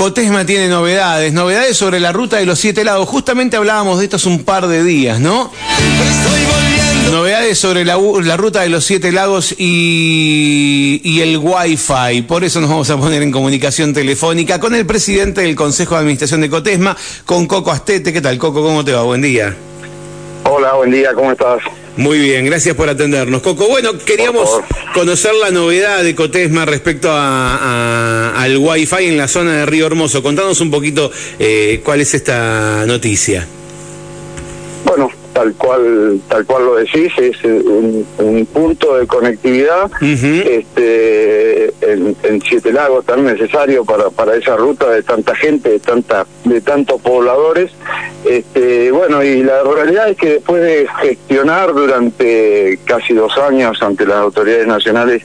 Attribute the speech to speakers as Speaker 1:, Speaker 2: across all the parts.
Speaker 1: Cotesma tiene novedades, novedades sobre la ruta de los siete lagos. Justamente hablábamos de esto hace un par de días, ¿no? Novedades sobre la, ruta de los siete lagos y, y el Wi-Fi. Por eso nos vamos a poner en comunicación telefónica con el presidente del Consejo de Administración de Cotesma, con Coco Astete. ¿Qué tal, Coco? ¿Cómo te va? Buen día.
Speaker 2: Hola, buen día, ¿cómo estás?
Speaker 1: Muy bien, gracias por atendernos. Coco, bueno, queríamos conocer la novedad de Cotesma respecto a, al Wi-Fi en la zona de Río Hermoso. Contanos un poquito eh, cuál es esta noticia.
Speaker 2: Tal cual tal cual lo decís es un, punto de conectividad este en, Siete Lagos tan necesario para para esa ruta de tanta gente de tanta de tantos pobladores. Este bueno y la realidad es que después de gestionar durante casi dos años ante las autoridades nacionales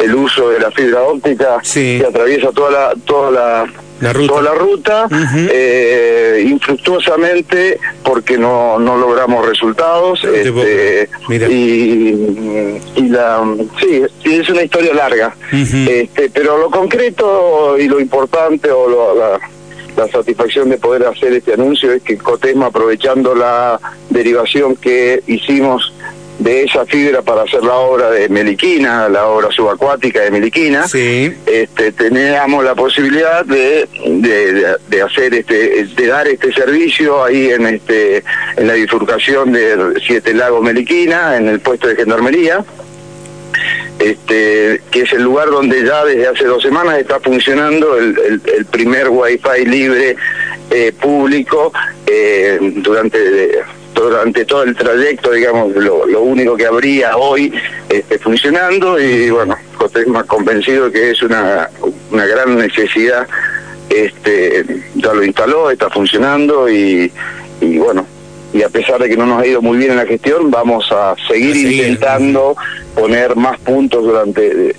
Speaker 2: el uso de la fibra óptica que atraviesa toda la toda la la ruta. toda la ruta, eh, infructuosamente porque no, no logramos resultados. Este, y, y, la, sí, es una historia larga. este, pero lo concreto y lo importante o la, la satisfacción de poder hacer este anuncio es que Cotema, aprovechando la derivación que hicimos de esa fibra para hacer la obra de Meliquina, la obra subacuática de Meliquina, sí. este, teníamos la posibilidad de, de, hacer este, de dar este servicio ahí en este, en la bifurcación de Siete Lagos Meliquina, en el puesto de gendarmería. Este, que es el lugar donde ya desde hace dos semanas está funcionando el, el, primer wifi libre eh, público eh, durante durante todo el trayecto, digamos, lo, único que habría hoy este, funcionando y bueno, estoy más convencido que es una, una gran necesidad, este, ya lo instaló, está funcionando y, y bueno, y a pesar de que no nos ha ido muy bien en la gestión, vamos a seguir, intentando poner más puntos durante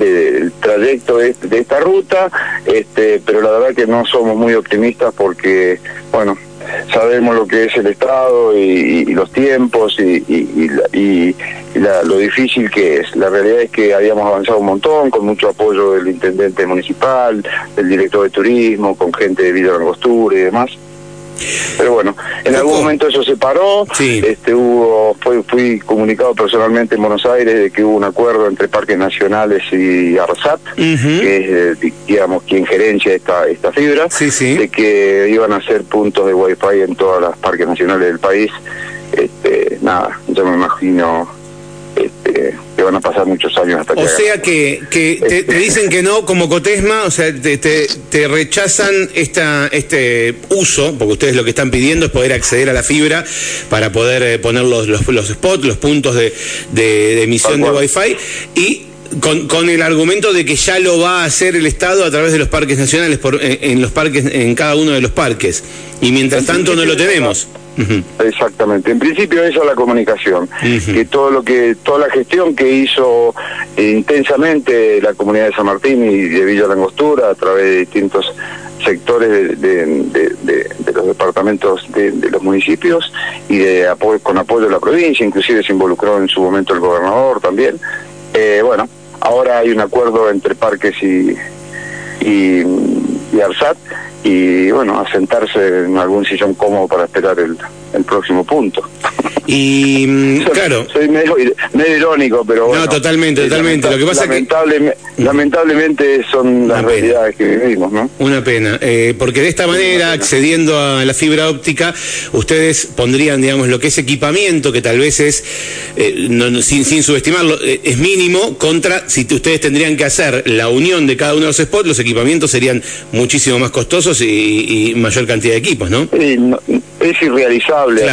Speaker 2: el trayecto de, de, esta ruta, este, pero la verdad que no somos muy optimistas porque, bueno, sabemos lo que es el Estado y, los tiempos y, lo difícil que es. La realidad es que habíamos avanzado un montón, con mucho apoyo del intendente municipal, del director de turismo, con gente de Villa Angostura y demás. Pero bueno, en algún momento eso se paró, este hubo fui, fui comunicado personalmente en Buenos Aires de que hubo un acuerdo entre Parques Nacionales y ARSAT, que es eh, digamos quien gerencia esta esta fibra, de que iban a ser puntos de wifi en todos los parques nacionales del país. Este, nada, yo me imagino este, que van a pasar muchos años hasta que...
Speaker 1: O sea que, que te, este. dicen que no como Cotesma, o sea, te, te, rechazan esta, este uso, porque ustedes lo que están pidiendo es poder acceder a la fibra para poder eh, poner los, los, spots, los puntos de, de, emisión de Wi-Fi, y con, con, el argumento de que ya lo va a hacer el Estado a través de los parques nacionales, por, en, los parques, en cada uno de los parques, y mientras tanto no lo tenemos.
Speaker 2: Exactamente. En principio eso es la comunicación, que todo lo que toda la gestión que hizo intensamente la comunidad de San Martín y de Villa Langostura a través de distintos sectores de, los departamentos de, los municipios y de apoyo, con apoyo de la provincia, inclusive se involucró en su momento el gobernador también. Eh, bueno, ahora hay un acuerdo entre parques y, y, y ARSAT y bueno, asentarse en algún sillón cómodo para esperar el, el próximo punto.
Speaker 1: Y mm, claro.
Speaker 2: Soy medio, irónico, pero bueno.
Speaker 1: No, totalmente, totalmente. Lo que pasa
Speaker 2: lamentable, lamentablemente son las realidades que vivimos, ¿no?
Speaker 1: Una pena. Eh, porque de esta manera, accediendo a la fibra óptica, ustedes pondrían, digamos, lo que es equipamiento, que tal vez es, eh, sin, sin subestimarlo, eh, es mínimo, contra si ustedes tendrían que hacer la unión de cada uno de los spots, los equipamientos serían muchísimo más costosos y, mayor cantidad de equipos, ¿no?
Speaker 2: es irrealizable,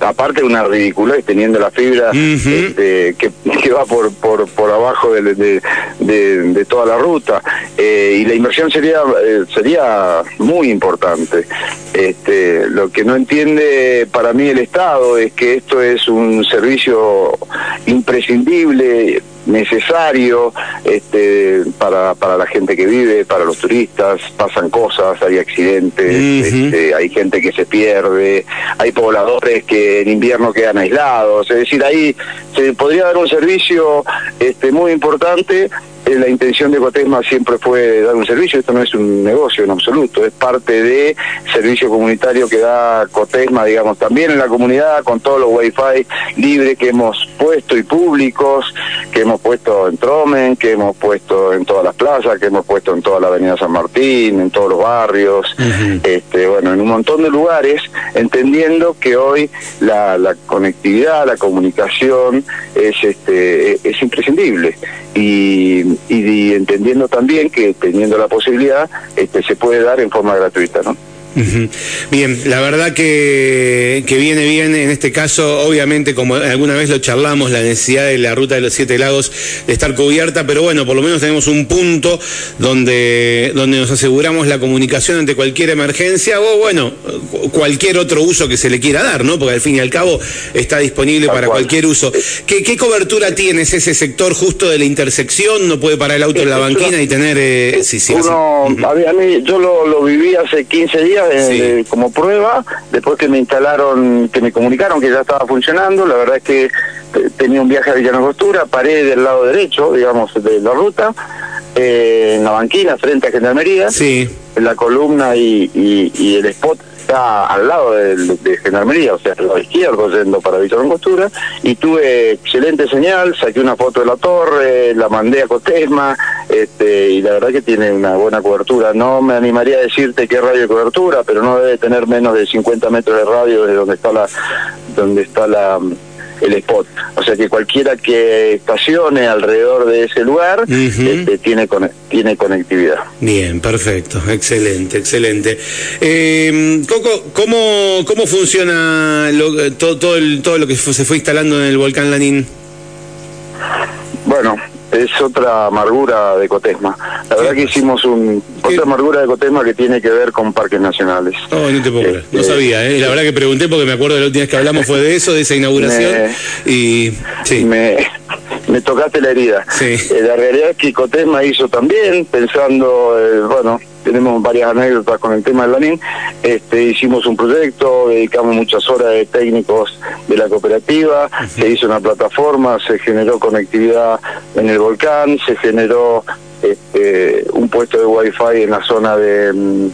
Speaker 2: aparte de una ridiculez teniendo la fibra este, que, va por, por, por abajo de, de, toda la ruta eh, y la inversión sería eh, sería muy importante. Este, lo que no entiende para mí el Estado es que esto es un servicio imprescindible necesario este, para, para la gente que vive, para los turistas, pasan cosas, hay accidentes, este, hay gente que se pierde, hay pobladores que en invierno quedan aislados, es decir, ahí se podría dar un servicio este, muy importante la intención de Cotesma siempre fue dar un servicio, esto no es un negocio en absoluto, es parte de servicio comunitario que da Cotesma, digamos, también en la comunidad, con todos los wifi libres que hemos puesto y públicos, que hemos puesto en Tromen, que hemos puesto en todas las plazas, que hemos puesto en toda la avenida San Martín, en todos los barrios, este, bueno, en un montón de lugares, entendiendo que hoy la, la conectividad, la comunicación es, este, es imprescindible. Y, y, entendiendo también que teniendo la posibilidad este, se puede dar en forma gratuita, ¿no?
Speaker 1: Bien, la verdad que, que, viene bien en este caso, obviamente como alguna vez lo charlamos, la necesidad de la ruta de los siete lagos de estar cubierta, pero bueno, por lo menos tenemos un punto donde, donde nos aseguramos la comunicación ante cualquier emergencia o bueno, cualquier otro uso que se le quiera dar, ¿no? Porque al fin y al cabo está disponible para cualquier uso. ¿Qué, ¿Qué, cobertura tienes ese sector justo de la intersección? ¿No puede parar el auto en la banquina y tener... Eh,
Speaker 2: sí, sí, Uno, a mí, yo lo, lo viví hace 15 días eh, como prueba, después que me instalaron, que me comunicaron que ya estaba funcionando, la verdad es que eh, tenía un viaje a Villanogostura, paré del lado derecho, digamos, de la ruta, eh, en la banquina, frente a Gendarmería,
Speaker 1: sí.
Speaker 2: en la columna y, y el spot está al lado de, de Gendarmería, o sea, al lado izquierdo, yendo para Víctor Costura, y tuve excelente señal, saqué una foto de la torre, la mandé a Cotesma, este, y la verdad que tiene una buena cobertura. No me animaría a decirte qué radio de cobertura, pero no debe tener menos de 50 metros de radio de donde está la, donde está la el spot. O sea que cualquiera que estacione alrededor de ese lugar este, tiene, tiene conectividad.
Speaker 1: Bien, perfecto, excelente, excelente. Eh, Coco, ¿cómo, cómo funciona lo, todo, todo, el, todo lo que se fue instalando en el volcán Lanín?
Speaker 2: Bueno, es otra amargura de Cotesma. La verdad que hicimos un otra amargura de Cotesma que tiene que ver con parques nacionales.
Speaker 1: Oh, no te puedo creer. No este, sabía, ¿eh? La verdad que pregunté porque me acuerdo de la última vez que hablamos fue de eso, de esa inauguración. y sí.
Speaker 2: Me, me tocaste la herida.
Speaker 1: Sí.
Speaker 2: Eh, la realidad es que Cotesma hizo también, pensando, eh, bueno, tenemos varias anécdotas con el tema del Lanín. Este, hicimos un proyecto, dedicamos muchas horas de técnicos de la cooperativa, se hizo una plataforma, se generó conectividad en el volcán, se generó este, un puesto de wifi en la zona de mm,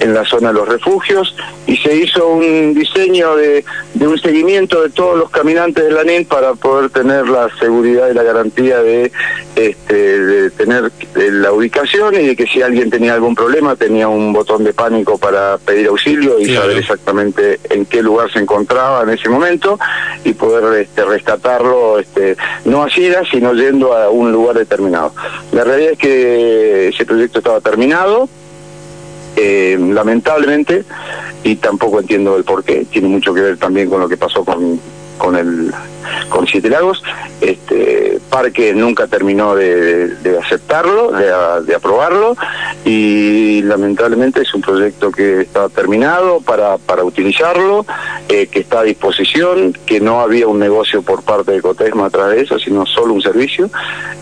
Speaker 2: en la zona de los refugios y se hizo un diseño de, de un seguimiento de todos los caminantes de la NIN para poder tener la seguridad y la garantía de, este, de tener la ubicación y de que si alguien tenía algún problema tenía un botón de pánico para pedir auxilio y saber exactamente en qué lugar se encontraba en ese momento y poder este, rescatarlo este, no a ciegas sino yendo a un lugar determinado. La realidad es que ese proyecto estaba terminado, eh, lamentablemente, y tampoco entiendo el por qué, tiene mucho que ver también con lo que pasó con, con el con Siete Lagos. Este parque nunca terminó de, aceptarlo, de, aprobarlo y lamentablemente es un proyecto que está terminado para, para utilizarlo, eh, que está a disposición, que no había un negocio por parte de Cotesma atrás de eso, sino solo un servicio.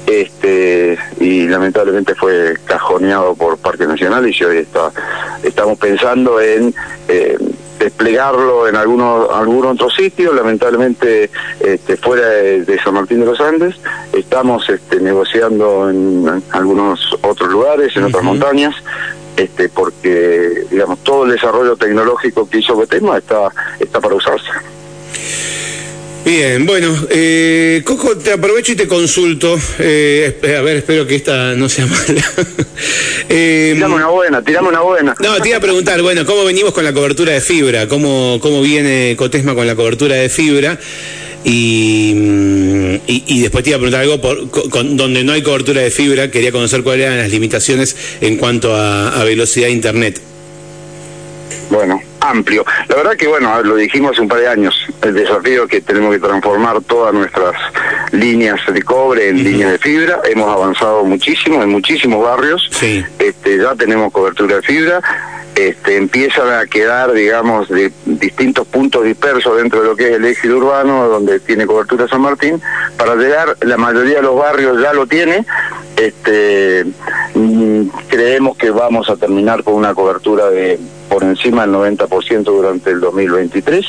Speaker 2: Este y lamentablemente fue cajoneado por Parque Nacional y hoy está estamos pensando en eh, desplegarlo en alguno, algún otro sitio, lamentablemente este, fuera de, San Martín de los Andes. Estamos este, negociando en, algunos otros lugares, en otras montañas, este, porque digamos todo el desarrollo tecnológico que hizo Betema está, está para usarse.
Speaker 1: Bien, bueno, eh, Coco, te aprovecho y te consulto. Eh, a ver, espero que esta no sea mala.
Speaker 2: eh, tirame una buena, tirame una buena.
Speaker 1: No, te iba a preguntar, bueno, ¿cómo venimos con la cobertura de fibra? ¿Cómo, cómo viene Cotesma con la cobertura de fibra? Y, mm, y, después te iba a preguntar algo por, con, donde no hay cobertura de fibra, quería conocer cuáles eran las limitaciones en cuanto a, a velocidad de Internet.
Speaker 2: Bueno, amplio. La verdad que, bueno, lo dijimos hace un par de años, el desafío que tenemos que transformar todas nuestras líneas de cobre en líneas de fibra. Hemos avanzado muchísimo en muchísimos barrios.
Speaker 1: Sí.
Speaker 2: Este, ya tenemos cobertura de fibra. Este, empiezan a quedar, digamos, de distintos puntos dispersos dentro de lo que es el eje urbano, donde tiene cobertura San Martín. Para llegar, la mayoría de los barrios ya lo tiene. Este, Mm, creemos que vamos a terminar con una cobertura de por encima del 90% durante el 2023,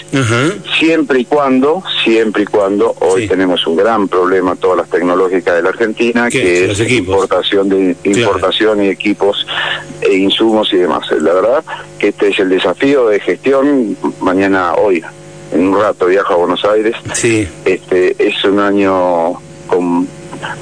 Speaker 2: siempre y cuando, siempre y cuando hoy tenemos un gran problema todas las tecnológicas de la Argentina, que es importación de importación y equipos e insumos y demás. La verdad que este es el desafío de gestión mañana hoy. En un rato viajo a Buenos Aires.
Speaker 1: Sí.
Speaker 2: Este es un año con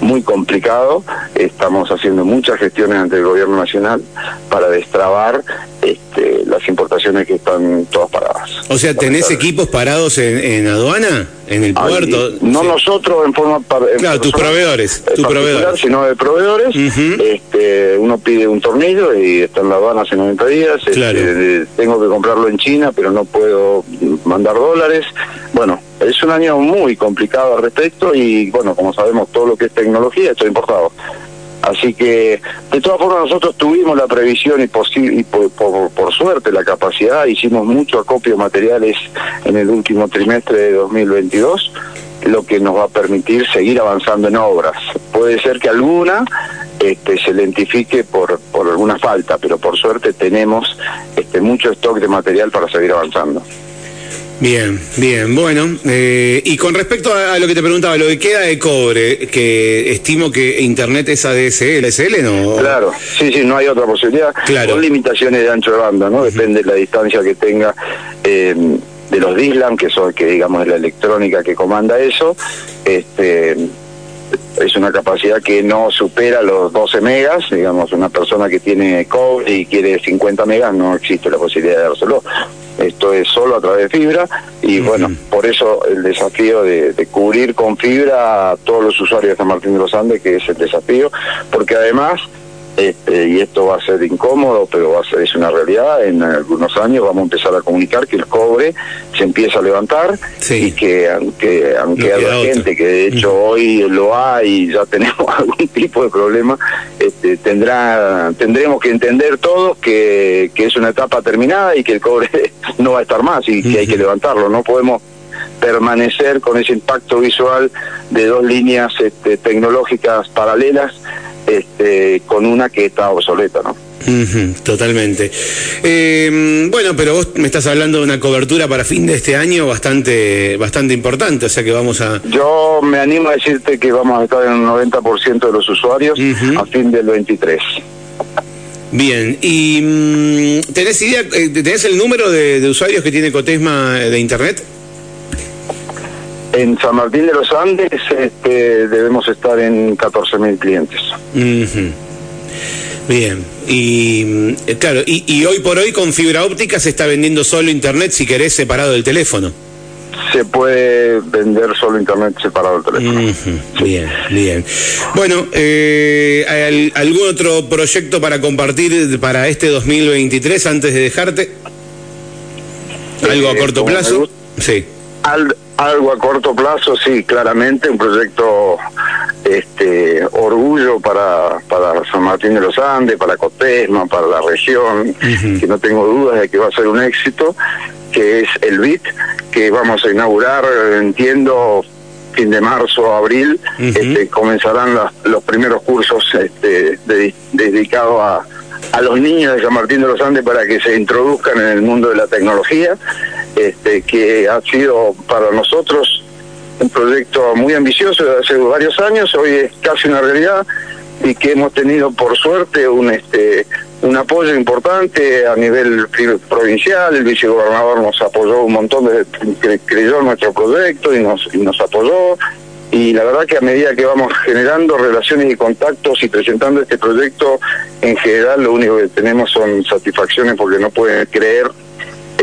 Speaker 2: muy complicado. Estamos haciendo muchas gestiones ante el gobierno nacional para destrabar este, las importaciones que están todas paradas.
Speaker 1: O sea, ¿tenés equipos parados en, aduana? ¿En el puerto?
Speaker 2: no nosotros en forma...
Speaker 1: claro, tus proveedores. Tu proveedor.
Speaker 2: Sino de proveedores. este, uno pide un tornillo y está en la aduana hace 90 días. Este, tengo que comprarlo en China, pero no puedo mandar dólares. Bueno, es un año muy complicado al respecto y, bueno, como sabemos, todo lo que es tecnología está importado. Así que, de todas formas, nosotros tuvimos la previsión y, y por, suerte la capacidad, hicimos mucho acopio de materiales en el último trimestre de 2022, lo que nos va a permitir seguir avanzando en obras. Puede ser que alguna este, se identifique por, por alguna falta, pero por suerte tenemos este, mucho stock de material para seguir avanzando.
Speaker 1: Bien, bien, bueno, eh, y con respecto a, lo que te preguntaba, lo que queda de cobre, que estimo que Internet es ADSL, ¿SL no?
Speaker 2: Claro, sí, sí, no hay otra posibilidad. Claro. Con limitaciones de ancho de banda, ¿no? Depende de la distancia que tenga eh, de los DISLAM, que son, que digamos, es la electrónica que comanda eso, este es una capacidad que no supera los 12 megas, digamos, una persona que tiene cobre y quiere 50 megas, no existe la posibilidad de dárselo. Esto es solo a través de fibra y bueno, por eso el desafío de, de, cubrir con fibra a todos los usuarios de San Martín de los Andes, que es el desafío, porque además este, y esto va a ser incómodo, pero va a ser, es una realidad. En algunos años vamos a empezar a comunicar que el cobre se empieza a levantar y que aunque aunque haya gente que de hecho hoy lo hay y ya tenemos algún tipo de problema, este, tendrá tendremos que entender todos que, que es una etapa terminada y que el cobre no va a estar más y que hay que levantarlo. No podemos permanecer con ese impacto visual de dos líneas este, tecnológicas paralelas este, con una que está obsoleta, ¿no?
Speaker 1: totalmente. Eh, bueno, pero vos me estás hablando de una cobertura para fin de este año bastante bastante importante, o sea que vamos a...
Speaker 2: Yo me animo a decirte que vamos a estar en un 90% de los usuarios a fin del 23.
Speaker 1: Bien, ¿y mm, tenés idea, eh, tenés el número de, de usuarios que tiene Cotesma de Internet?
Speaker 2: En San Martín de los Andes este, debemos estar en 14.000 clientes.
Speaker 1: Bien, y eh, claro, y, hoy por hoy con fibra óptica se está vendiendo solo internet si querés separado del teléfono.
Speaker 2: Se puede vender solo internet separado del teléfono.
Speaker 1: Bien, bien. Bueno, eh, ¿algún otro proyecto para compartir para este 2023 antes de dejarte? ¿Algo a eh, corto plazo?
Speaker 2: Sí. Al, algo a corto plazo, sí, claramente, un proyecto este orgullo para, para San Martín de los Andes, para Cotesma, para la región, que no tengo dudas de que va a ser un éxito, que es el BIT, que vamos a inaugurar, entiendo, fin de marzo abril, este, comenzarán los primeros cursos este, dedicados a, a los niños de San Martín de los Andes para que se introduzcan en el mundo de la tecnología este, que ha sido para nosotros un proyecto muy ambicioso de hace varios años, hoy es casi una realidad y que hemos tenido por suerte un este un apoyo importante a nivel provincial, el vicegobernador nos apoyó un montón de creyó en nuestro proyecto y nos y nos apoyó y la verdad que a medida que vamos generando relaciones y contactos y presentando este proyecto, en general lo único que tenemos son satisfacciones porque no pueden creer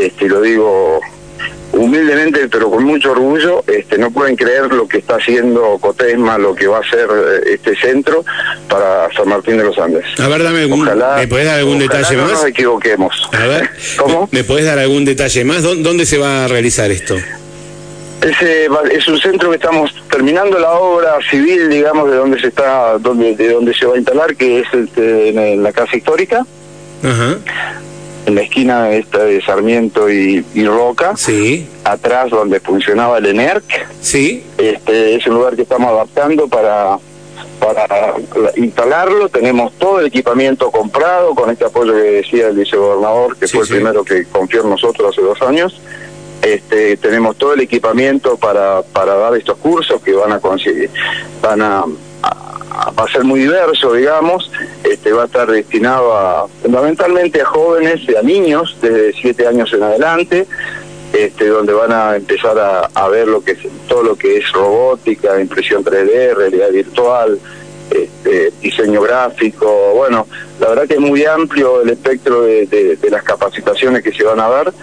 Speaker 2: este, lo digo humildemente, pero con mucho orgullo, este, no pueden creer lo que está haciendo Cotesma, lo que va a hacer eh, este centro para San Martín de los Andes.
Speaker 1: A ver, dame algún, ¿me podés dar algún detalle
Speaker 2: no
Speaker 1: más?
Speaker 2: nos equivoquemos.
Speaker 1: A ver, ¿cómo? ¿Me podés dar algún detalle más? ¿Dónde se va a realizar esto?
Speaker 2: Ese es un centro que estamos terminando la obra civil, digamos, de donde se está, donde, de donde se va a instalar, que es este, en la casa histórica. Ajá en la esquina esta de Sarmiento y, Roca,
Speaker 1: sí.
Speaker 2: atrás donde funcionaba el ENERC.
Speaker 1: Sí.
Speaker 2: Este, es un lugar que estamos adaptando para para instalarlo, tenemos todo el equipamiento comprado con este apoyo que decía el vicegobernador, que fue el primero que confió en nosotros hace dos años. Este, tenemos todo el equipamiento para, para dar estos cursos que van a conseguir, van a, va a ser muy diverso, digamos, este, va a estar destinado a, fundamentalmente a jóvenes y a niños desde siete años en adelante, este, donde van a empezar a, ver lo que es, todo lo que es robótica, impresión 3D, realidad virtual, este, diseño gráfico, bueno, la verdad que es muy amplio el espectro de, las capacitaciones que se van a dar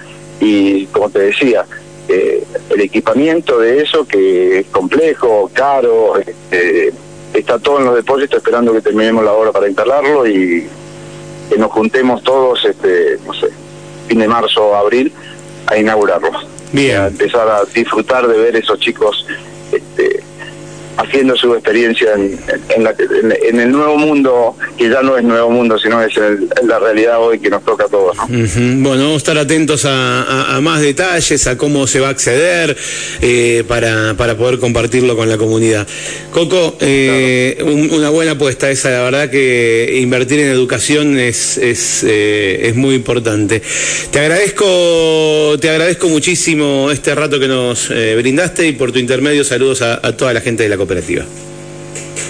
Speaker 2: y como te decía, eh, el equipamiento de eso que es complejo, caro, este, está todo en los depósitos esperando que terminemos la obra para instalarlo y que nos juntemos todos, este, no sé, fin de marzo o abril a inaugurarlo.
Speaker 1: Bien.
Speaker 2: A empezar a disfrutar de ver esos chicos este, haciendo su experiencia en, en, el nuevo mundo, que ya no es nuevo mundo, sino es la realidad hoy que nos toca a todos.
Speaker 1: Bueno, vamos a estar atentos a, más detalles, a cómo se va a acceder eh, para, para poder compartirlo con la comunidad. Coco, eh, una buena apuesta esa, la verdad que invertir en educación es, es, eh, es muy importante. Te agradezco, te agradezco muchísimo este rato que nos brindaste y por tu intermedio saludos a, a toda la gente de la comunidad.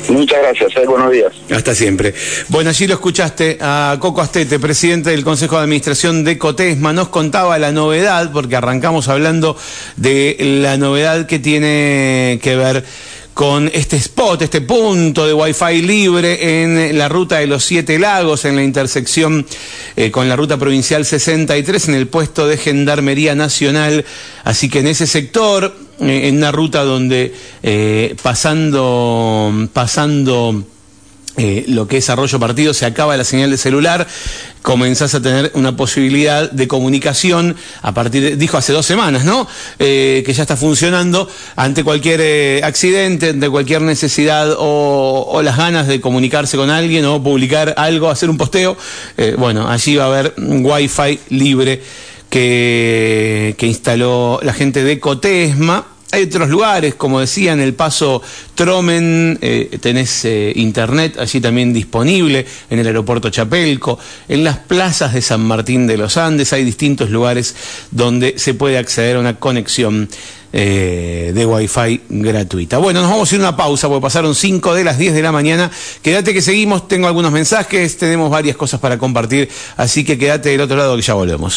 Speaker 2: Muchas gracias, eh, buenos días.
Speaker 1: Hasta siempre. Bueno, allí lo escuchaste a Coco Astete, presidente del Consejo de Administración de Cotesma. Nos contaba la novedad, porque arrancamos hablando de la novedad que tiene que ver con este spot, este punto de Wi-Fi libre en la ruta de los Siete Lagos, en la intersección eh, con la ruta provincial 63, en el puesto de Gendarmería Nacional. Así que en ese sector, en una ruta donde eh, pasando, pasando eh, lo que es Arroyo Partido, se acaba la señal de celular, comenzás a tener una posibilidad de comunicación a partir, de, dijo hace dos semanas, ¿no? Eh, que ya está funcionando ante cualquier eh, accidente, ante cualquier necesidad o, las ganas de comunicarse con alguien o publicar algo, hacer un posteo. bueno, allí va a haber Wi-Fi libre que, instaló la gente de Cotesma hay otros lugares, como decía, en el paso Tromen, eh, tenés eh, internet allí también disponible, en el aeropuerto Chapelco, en las plazas de San Martín de los Andes, hay distintos lugares donde se puede acceder a una conexión eh, de Wi-Fi gratuita. Bueno, nos vamos a ir a una pausa porque pasaron 5 de las 10 de la mañana. Quédate que seguimos, tengo algunos mensajes, tenemos varias cosas para compartir, así que quédate del otro lado que ya volvemos.